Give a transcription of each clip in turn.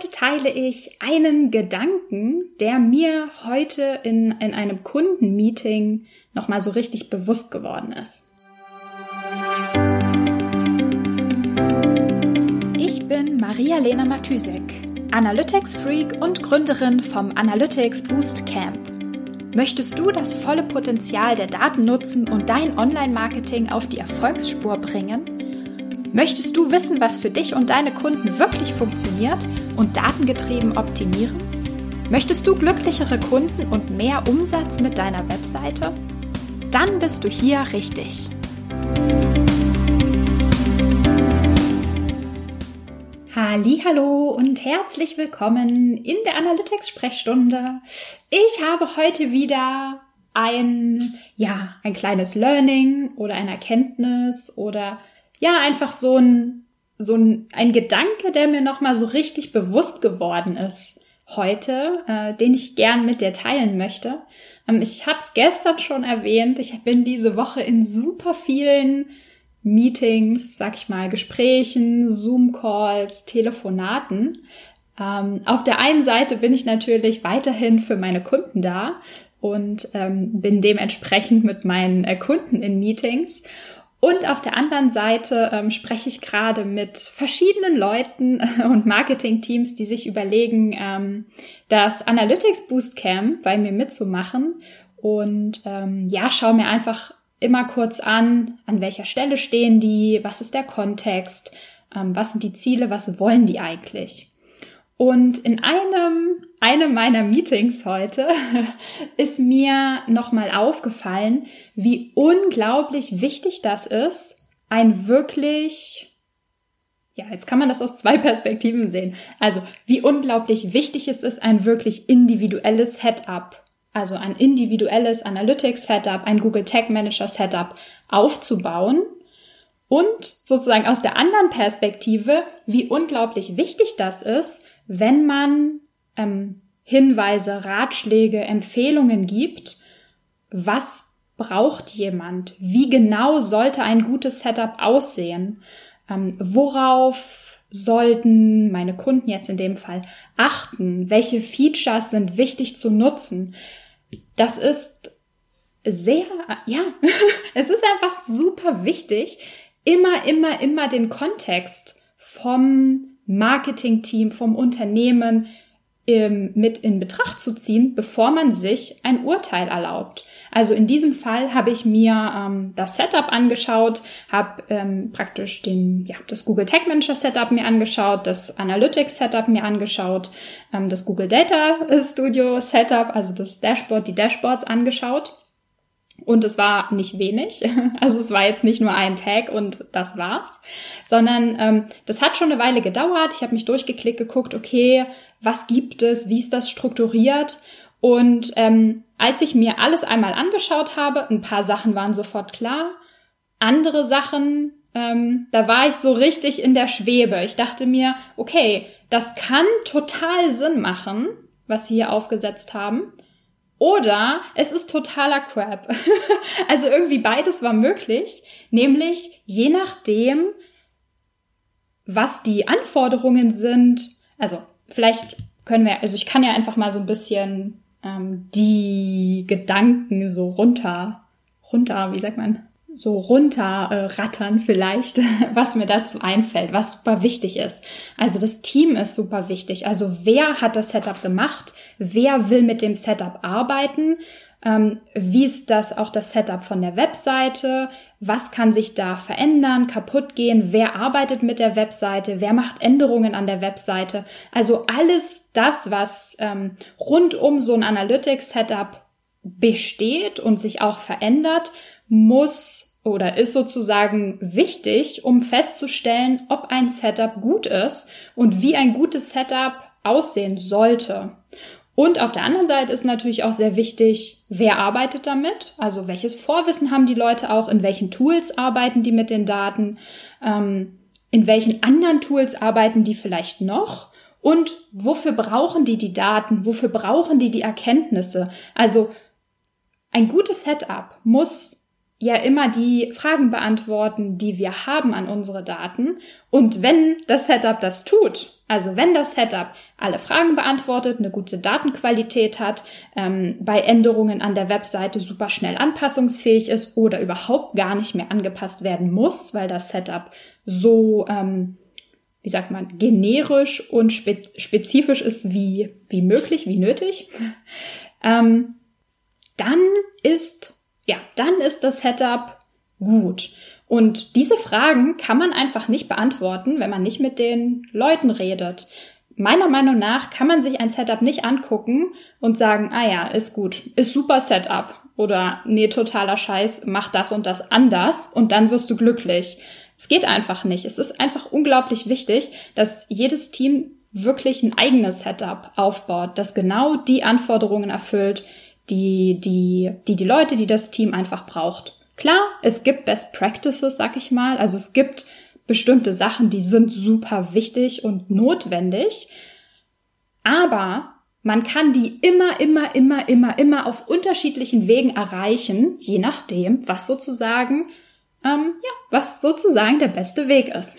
Heute teile ich einen Gedanken, der mir heute in, in einem Kundenmeeting nochmal so richtig bewusst geworden ist. Ich bin Maria-Lena Matysek, Analytics-Freak und Gründerin vom Analytics Boost Camp. Möchtest du das volle Potenzial der Daten nutzen und dein Online-Marketing auf die Erfolgsspur bringen? Möchtest du wissen, was für dich und deine Kunden wirklich funktioniert und datengetrieben optimieren? Möchtest du glücklichere Kunden und mehr Umsatz mit deiner Webseite? Dann bist du hier richtig. Hallo und herzlich willkommen in der Analytics Sprechstunde. Ich habe heute wieder ein ja, ein kleines Learning oder eine Erkenntnis oder ja, einfach so ein, so ein, ein Gedanke, der mir nochmal so richtig bewusst geworden ist heute, äh, den ich gern mit dir teilen möchte. Ähm, ich habe es gestern schon erwähnt. Ich bin diese Woche in super vielen Meetings, sag ich mal, Gesprächen, Zoom-Calls, Telefonaten. Ähm, auf der einen Seite bin ich natürlich weiterhin für meine Kunden da und ähm, bin dementsprechend mit meinen äh, Kunden in Meetings. Und auf der anderen Seite ähm, spreche ich gerade mit verschiedenen Leuten und Marketing-Teams, die sich überlegen, ähm, das Analytics Boost Camp bei mir mitzumachen. Und ähm, ja, schau mir einfach immer kurz an, an welcher Stelle stehen die, was ist der Kontext, ähm, was sind die Ziele, was wollen die eigentlich. Und in einem, einem meiner Meetings heute ist mir nochmal aufgefallen, wie unglaublich wichtig das ist, ein wirklich, ja, jetzt kann man das aus zwei Perspektiven sehen. Also, wie unglaublich wichtig es ist, ein wirklich individuelles Setup, also ein individuelles Analytics Setup, ein Google Tag Manager Setup aufzubauen. Und sozusagen aus der anderen Perspektive, wie unglaublich wichtig das ist, wenn man ähm, Hinweise, Ratschläge, Empfehlungen gibt, was braucht jemand? Wie genau sollte ein gutes Setup aussehen? Ähm, worauf sollten meine Kunden jetzt in dem Fall achten? Welche Features sind wichtig zu nutzen? Das ist sehr, ja, es ist einfach super wichtig, immer, immer, immer den Kontext vom Marketingteam, vom Unternehmen ähm, mit in Betracht zu ziehen, bevor man sich ein Urteil erlaubt. Also in diesem Fall habe ich mir ähm, das Setup angeschaut, habe ähm, praktisch den, ja, das Google Tag Manager Setup mir angeschaut, das Analytics Setup mir angeschaut, ähm, das Google Data Studio Setup, also das Dashboard, die Dashboards angeschaut und es war nicht wenig. Also es war jetzt nicht nur ein Tag und das war's, sondern ähm, das hat schon eine Weile gedauert. Ich habe mich durchgeklickt, geguckt, okay, was gibt es, wie ist das strukturiert? Und ähm, als ich mir alles einmal angeschaut habe, ein paar Sachen waren sofort klar, andere Sachen, ähm, da war ich so richtig in der Schwebe. Ich dachte mir, okay, das kann total Sinn machen, was sie hier aufgesetzt haben. Oder es ist totaler Crap. also irgendwie beides war möglich, nämlich je nachdem, was die Anforderungen sind. Also vielleicht können wir, also ich kann ja einfach mal so ein bisschen ähm, die Gedanken so runter, runter, wie sagt man, so runterrattern äh, vielleicht, was mir dazu einfällt, was super wichtig ist. Also das Team ist super wichtig. Also wer hat das Setup gemacht? Wer will mit dem Setup arbeiten? Ähm, wie ist das auch das Setup von der Webseite? Was kann sich da verändern, kaputt gehen? Wer arbeitet mit der Webseite? Wer macht Änderungen an der Webseite? Also alles das, was ähm, rund um so ein Analytics-Setup besteht und sich auch verändert, muss oder ist sozusagen wichtig, um festzustellen, ob ein Setup gut ist und wie ein gutes Setup aussehen sollte. Und auf der anderen Seite ist natürlich auch sehr wichtig, wer arbeitet damit, also welches Vorwissen haben die Leute auch, in welchen Tools arbeiten die mit den Daten, ähm, in welchen anderen Tools arbeiten die vielleicht noch? Und wofür brauchen die die Daten, wofür brauchen die die Erkenntnisse. Also ein gutes Setup muss ja immer die Fragen beantworten, die wir haben an unsere Daten. Und wenn das Setup das tut, Also wenn das Setup alle Fragen beantwortet, eine gute Datenqualität hat, ähm, bei Änderungen an der Webseite super schnell anpassungsfähig ist oder überhaupt gar nicht mehr angepasst werden muss, weil das Setup so, ähm, wie sagt man, generisch und spe spezifisch ist wie, wie möglich, wie nötig, ähm, dann ist, ja, dann ist das Setup gut. Und diese Fragen kann man einfach nicht beantworten, wenn man nicht mit den Leuten redet. Meiner Meinung nach kann man sich ein Setup nicht angucken und sagen, ah ja, ist gut, ist super Setup oder nee, totaler Scheiß, mach das und das anders und dann wirst du glücklich. Es geht einfach nicht. Es ist einfach unglaublich wichtig, dass jedes Team wirklich ein eigenes Setup aufbaut, das genau die Anforderungen erfüllt, die die, die, die Leute, die das Team einfach braucht. Klar, es gibt Best Practices, sag ich mal. Also es gibt bestimmte Sachen, die sind super wichtig und notwendig. Aber man kann die immer, immer, immer, immer, immer auf unterschiedlichen Wegen erreichen, je nachdem, was sozusagen, ähm, ja, was sozusagen der beste Weg ist.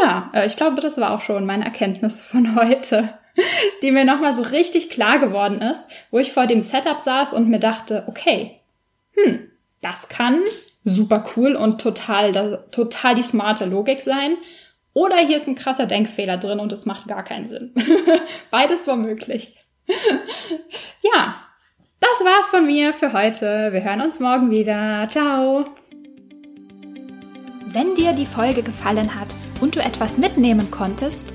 Ja, äh, ich glaube, das war auch schon meine Erkenntnis von heute, die mir nochmal so richtig klar geworden ist, wo ich vor dem Setup saß und mir dachte, okay, hm, das kann super cool und total, total die smarte Logik sein. Oder hier ist ein krasser Denkfehler drin und es macht gar keinen Sinn. Beides war möglich. ja, das war's von mir für heute. Wir hören uns morgen wieder. Ciao. Wenn dir die Folge gefallen hat und du etwas mitnehmen konntest,